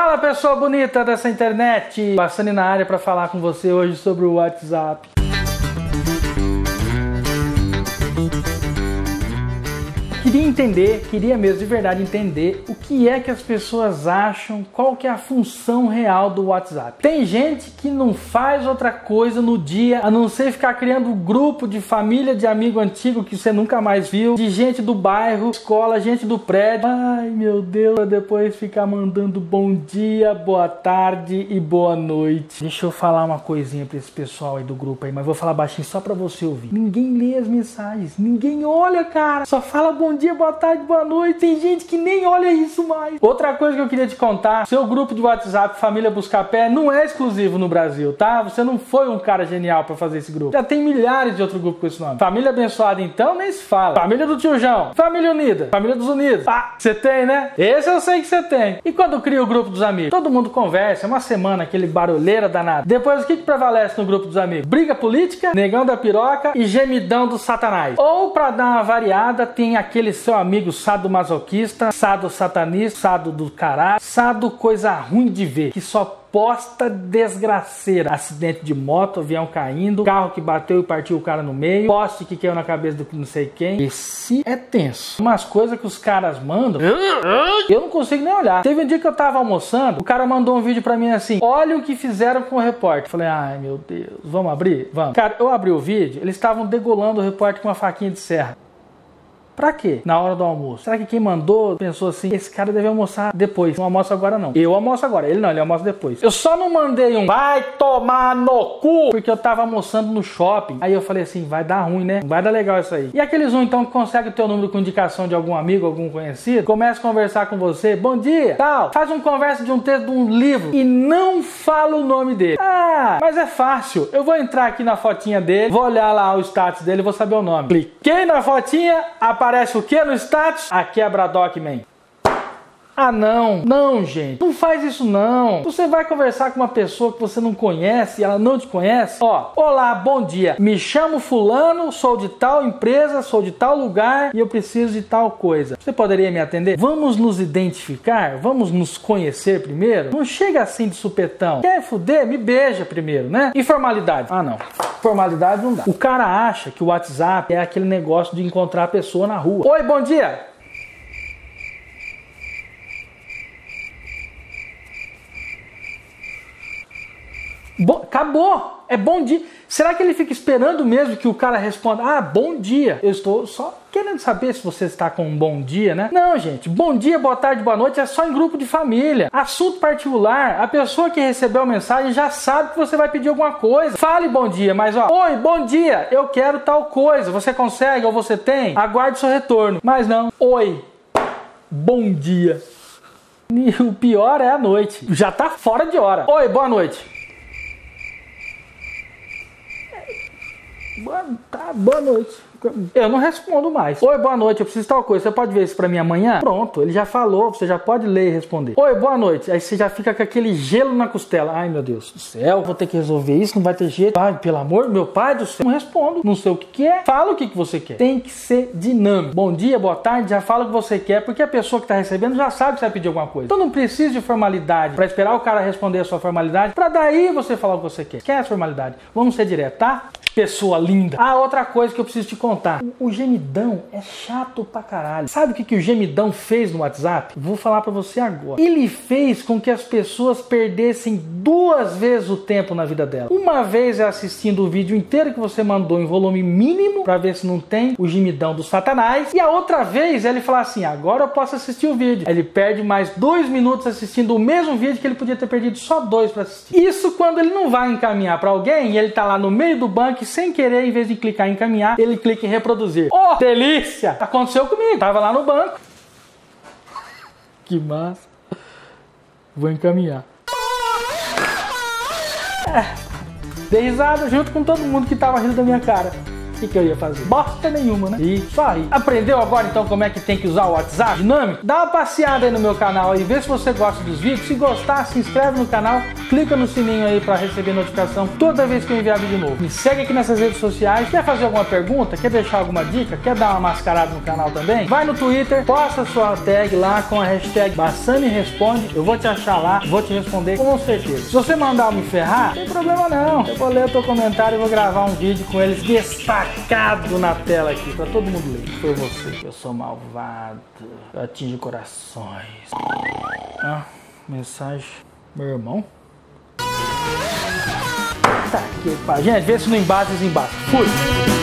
Fala pessoa bonita dessa internet, passando na área para falar com você hoje sobre o WhatsApp. Queria entender, queria mesmo de verdade entender o que é que as pessoas acham, qual que é a função real do WhatsApp. Tem gente que não faz outra coisa no dia a não ser ficar criando grupo de família de amigo antigo que você nunca mais viu, de gente do bairro, escola, gente do prédio. Ai meu Deus, depois ficar mandando bom dia, boa tarde e boa noite. Deixa eu falar uma coisinha pra esse pessoal aí do grupo aí, mas vou falar baixinho só pra você ouvir. Ninguém lê as mensagens, ninguém olha, cara. Só fala bom dia, boa tarde, boa noite. Tem gente que nem olha isso mais. Outra coisa que eu queria te contar: seu grupo de WhatsApp Família Buscapé não é exclusivo no Brasil, tá? Você não foi um cara genial para fazer esse grupo. Já tem milhares de outros grupos com esse nome. Família Abençoada, então, nem se fala. Família do Tio João, Família Unida, Família dos Unidos. Ah, você tem, né? Esse eu sei que você tem. E quando cria o grupo dos amigos? Todo mundo conversa, é uma semana, aquele barulheira danado. Depois, o que, que prevalece no grupo dos amigos? Briga política, negão da piroca e gemidão do satanás. Ou, para dar uma variada, tem aquele aquele seu amigo sado masoquista, sado satanista, sado do caralho, sado coisa ruim de ver, que só posta desgraceira. Acidente de moto, avião caindo, carro que bateu e partiu o cara no meio, poste que caiu na cabeça do não sei quem. Esse é tenso. Umas coisas que os caras mandam, eu não consigo nem olhar. Teve um dia que eu tava almoçando, o cara mandou um vídeo pra mim assim: olha o que fizeram com o repórter. Falei, ai meu Deus, vamos abrir? Vamos. Cara, eu abri o vídeo, eles estavam degolando o repórter com uma faquinha de serra. Pra quê? Na hora do almoço. Será que quem mandou pensou assim: esse cara deve almoçar depois? Não almoço agora não. Eu almoço agora. Ele não, ele almoça depois. Eu só não mandei um vai tomar no cu porque eu tava almoçando no shopping. Aí eu falei assim: vai dar ruim, né? Vai dar legal isso aí. E aqueles um então que consegue o teu número com indicação de algum amigo, algum conhecido, começa a conversar com você: bom dia, tal. Faz um conversa de um texto de um livro e não fala o nome dele. Ah, mas é fácil. Eu vou entrar aqui na fotinha dele, vou olhar lá o status dele, vou saber o nome. Cliquei na fotinha, aparece aparece o que no status? A quebra-doc, man. Ah, não, não, gente, não faz isso não. Você vai conversar com uma pessoa que você não conhece e ela não te conhece? Ó, olá, bom dia. Me chamo Fulano, sou de tal empresa, sou de tal lugar e eu preciso de tal coisa. Você poderia me atender? Vamos nos identificar? Vamos nos conhecer primeiro? Não chega assim de supetão. Quer fuder? Me beija primeiro, né? E formalidade? Ah, não. Formalidade não dá. O cara acha que o WhatsApp é aquele negócio de encontrar a pessoa na rua. Oi, bom dia. Bo acabou! É bom dia. Será que ele fica esperando mesmo que o cara responda: Ah, bom dia? Eu estou só querendo saber se você está com um bom dia, né? Não, gente. Bom dia, boa tarde, boa noite é só em grupo de família. Assunto particular. A pessoa que recebeu a mensagem já sabe que você vai pedir alguma coisa. Fale bom dia, mas ó, oi, bom dia, eu quero tal coisa. Você consegue ou você tem? Aguarde seu retorno. Mas não. Oi, bom dia. E o pior é a noite. Já tá fora de hora. Oi, boa noite. Boa, tá, boa noite. Eu não respondo mais. Oi, boa noite, eu preciso de tal coisa. Você pode ver isso pra mim amanhã? Pronto, ele já falou, você já pode ler e responder. Oi, boa noite. Aí você já fica com aquele gelo na costela. Ai, meu Deus do céu, vou ter que resolver isso, não vai ter jeito. Ai, pelo amor, meu pai do céu. Não respondo, não sei o que, que é. Fala o que, que você quer. Tem que ser dinâmico. Bom dia, boa tarde, já fala o que você quer, porque a pessoa que tá recebendo já sabe que você vai pedir alguma coisa. Então não precisa de formalidade para esperar o cara responder a sua formalidade, para daí você falar o que você quer. Quer a formalidade? Vamos ser direto, tá? Pessoa linda. Ah, outra coisa que eu preciso te contar. O gemidão é chato pra caralho. Sabe o que, que o gemidão fez no WhatsApp? Vou falar para você agora. Ele fez com que as pessoas perdessem duas vezes o tempo na vida dela. Uma vez é assistindo o vídeo inteiro que você mandou em volume mínimo para ver se não tem o gemidão do satanás. E a outra vez ele fala assim: agora eu posso assistir o vídeo. Ele perde mais dois minutos assistindo o mesmo vídeo que ele podia ter perdido só dois para assistir. Isso quando ele não vai encaminhar para alguém e ele tá lá no meio do banco sem querer, em vez de clicar em encaminhar, ele clica em reproduzir produzir. Oh, delícia! Aconteceu comigo. Tava lá no banco. Que massa. Vou encaminhar. É. Dei risada junto com todo mundo que tava rindo da minha cara. O que, que eu ia fazer? Bosta nenhuma, né? E só aí. Aprendeu agora então como é que tem que usar o WhatsApp dinâmico? Dá uma passeada aí no meu canal e vê se você gosta dos vídeos. Se gostar, se inscreve no canal, clica no sininho aí para receber notificação toda vez que eu enviar vídeo novo. Me segue aqui nessas redes sociais. Quer fazer alguma pergunta? Quer deixar alguma dica? Quer dar uma mascarada no canal também? Vai no Twitter, posta sua tag lá com a hashtag Bassani Responde. Eu vou te achar lá, vou te responder com certeza. Se você mandar me ferrar, não tem problema não. Eu vou ler o teu comentário e vou gravar um vídeo com eles destacado na tela aqui para todo mundo ler. Foi você. Eu sou malvado. Eu atingo corações. Ah, mensagem. Meu irmão? Tá aqui, pá. Gente, vê se não embate, desembate. Fui!